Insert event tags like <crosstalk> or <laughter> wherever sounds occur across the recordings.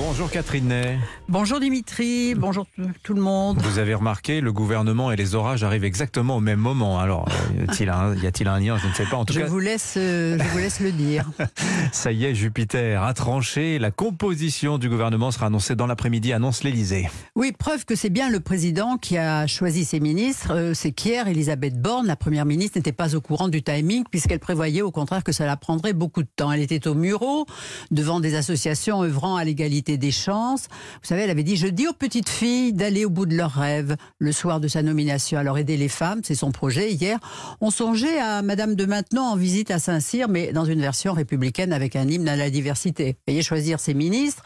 Bonjour Catherine Ney. Bonjour Dimitri, bonjour tout le monde. Vous avez remarqué, le gouvernement et les orages arrivent exactement au même moment. Alors, y a-t-il un, lien? Je ne sais pas. En tout je, cas, vous laisse, euh, je vous laisse le dire. <laughs> ça y est, Jupiter a tranché. La composition du gouvernement sera annoncée dans l'après-midi, annonce l'Elysée. Oui, preuve que c'est bien le président qui a choisi ses ministres. Euh, c'est qu'hier, Elisabeth Borne, la première ministre, n'était pas au courant du timing puisqu'elle prévoyait au contraire que ça la prendrait beaucoup de temps. Elle était au Muro, devant des associations œuvrant à l'égalité des chances. Vous savez, elle avait dit Je dis aux petites filles d'aller au bout de leurs rêves le soir de sa nomination. Alors, aider les femmes, c'est son projet. Hier, on songeait à Madame de Maintenon en visite à Saint-Cyr, mais dans une version républicaine avec un hymne à la diversité. Veuillez choisir ses ministres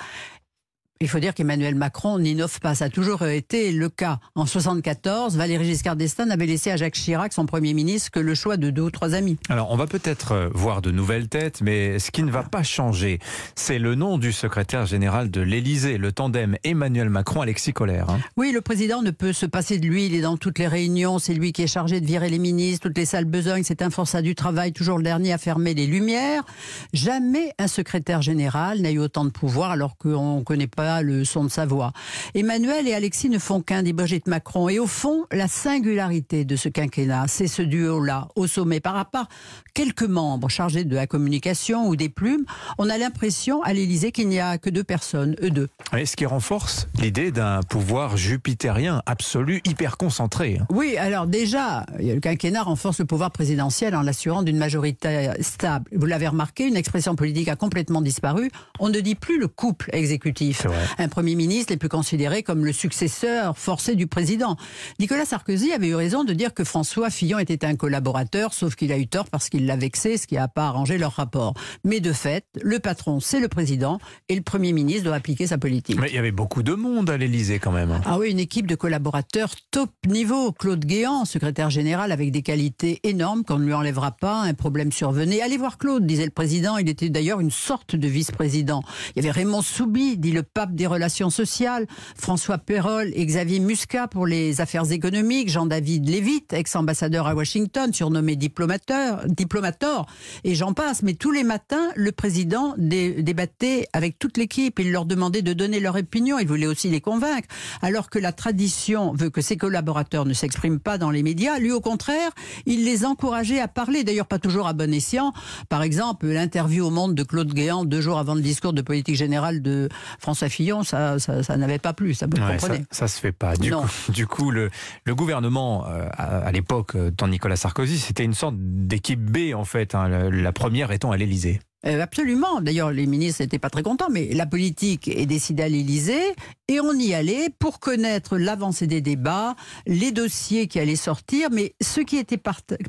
il faut dire qu'Emmanuel Macron n'innove pas. Ça a toujours été le cas. En 74, Valéry Giscard d'Estaing avait laissé à Jacques Chirac, son Premier ministre, que le choix de deux ou trois amis. Alors, on va peut-être euh, voir de nouvelles têtes, mais ce qui ne va pas changer, c'est le nom du secrétaire général de l'Élysée, le tandem Emmanuel Macron-Alexis Collère. Hein. Oui, le président ne peut se passer de lui. Il est dans toutes les réunions. C'est lui qui est chargé de virer les ministres, toutes les salles besognes. C'est un forçat du travail, toujours le dernier à fermer les lumières. Jamais un secrétaire général n'a eu autant de pouvoir alors qu'on ne connaît pas le son de sa voix. Emmanuel et Alexis ne font qu'un des Brigitte Macron. Et au fond, la singularité de ce quinquennat, c'est ce duo-là, au sommet. Par rapport à quelques membres chargés de la communication ou des plumes, on a l'impression à l'Élysée qu'il n'y a que deux personnes, eux deux. Et ce qui renforce l'idée d'un pouvoir jupitérien absolu, hyper concentré. Hein. Oui, alors déjà, le quinquennat renforce le pouvoir présidentiel en l'assurant d'une majorité stable. Vous l'avez remarqué, une expression politique a complètement disparu. On ne dit plus le couple exécutif un Premier ministre est plus considéré comme le successeur forcé du président. Nicolas Sarkozy avait eu raison de dire que François Fillon était un collaborateur, sauf qu'il a eu tort parce qu'il l'a vexé, ce qui n'a pas arrangé leur rapport. Mais de fait, le patron, c'est le président, et le Premier ministre doit appliquer sa politique. Mais il y avait beaucoup de monde à l'Élysée quand même. Ah oui, une équipe de collaborateurs top niveau. Claude Guéant, secrétaire général avec des qualités énormes qu'on ne lui enlèvera pas, un problème survenait. Allez voir Claude, disait le président. Il était d'ailleurs une sorte de vice-président. Il y avait Raymond Soubi, dit le pape des relations sociales, François Perrol et Xavier Muscat pour les affaires économiques, Jean-David Lévite, ex-ambassadeur à Washington, surnommé diplomateur, diplomateur, et j'en passe. Mais tous les matins, le président débattait avec toute l'équipe. Il leur demandait de donner leur opinion. Il voulait aussi les convaincre. Alors que la tradition veut que ses collaborateurs ne s'expriment pas dans les médias, lui, au contraire, il les encourageait à parler. D'ailleurs, pas toujours à bon escient. Par exemple, l'interview au Monde de Claude Guéant, deux jours avant le discours de politique générale de François Fillon, ça, ça, n'avait pas plu, ça vous comprenez. Ça, se fait pas. Du coup, du coup, le, le gouvernement euh, à, l'époque, euh, dans Nicolas Sarkozy, c'était une sorte d'équipe B en fait. Hein, la première étant à l'Élysée. Euh, absolument. D'ailleurs, les ministres n'étaient pas très contents, mais la politique est décidée à l'Élysée et on y allait pour connaître l'avancée des débats, les dossiers qui allaient sortir. Mais ce qui était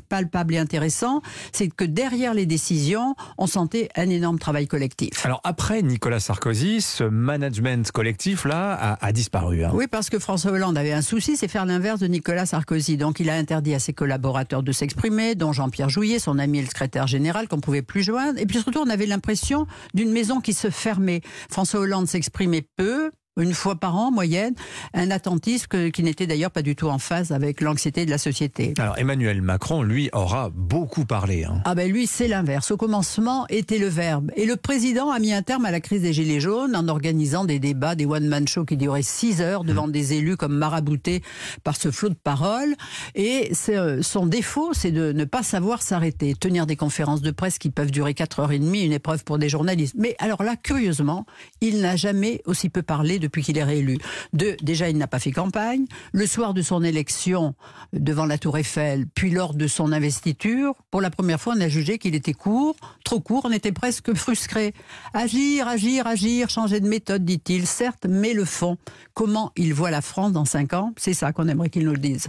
palpable et intéressant, c'est que derrière les décisions, on sentait un énorme travail collectif. Alors après Nicolas Sarkozy, ce management collectif-là a, disparu. Hein. Oui, parce que François Hollande avait un souci, c'est faire l'inverse de Nicolas Sarkozy. Donc il a interdit à ses collaborateurs de s'exprimer, dont Jean-Pierre Jouillet, son ami et le secrétaire général, qu'on pouvait plus joindre. Et puis surtout, on avait l'impression d'une maison qui se fermait. François Hollande s'exprimait peu, une fois par an, moyenne, un attentisme qui n'était d'ailleurs pas du tout en phase avec l'anxiété de la société. Alors Emmanuel Macron, lui, aura beaucoup parlé. Hein. Ah ben lui, c'est l'inverse. Au commencement était le verbe. Et le président a mis un terme à la crise des Gilets jaunes en organisant des débats, des one-man shows qui duraient six heures devant mmh. des élus comme maraboutés par ce flot de paroles. Et euh, son défaut, c'est de ne pas savoir s'arrêter, tenir des conférences de presse qui peuvent durer quatre heures et demie, une épreuve pour des journalistes. Mais alors là, curieusement, il n'a jamais aussi peu parlé depuis qu'il est réélu. Deux, déjà, il n'a pas fait campagne. Le soir de son élection devant la Tour Eiffel, puis lors de son investiture, pour la première fois, on a jugé qu'il était court, trop court, on était presque <laughs> frustré. Agir, agir, agir, changer de méthode, dit-il, certes, mais le fond. Comment il voit la France dans cinq ans C'est ça qu'on aimerait qu'il nous le dise.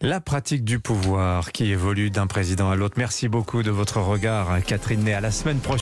La pratique du pouvoir qui évolue d'un président à l'autre. Merci beaucoup de votre regard, Catherine Ney. À la semaine prochaine.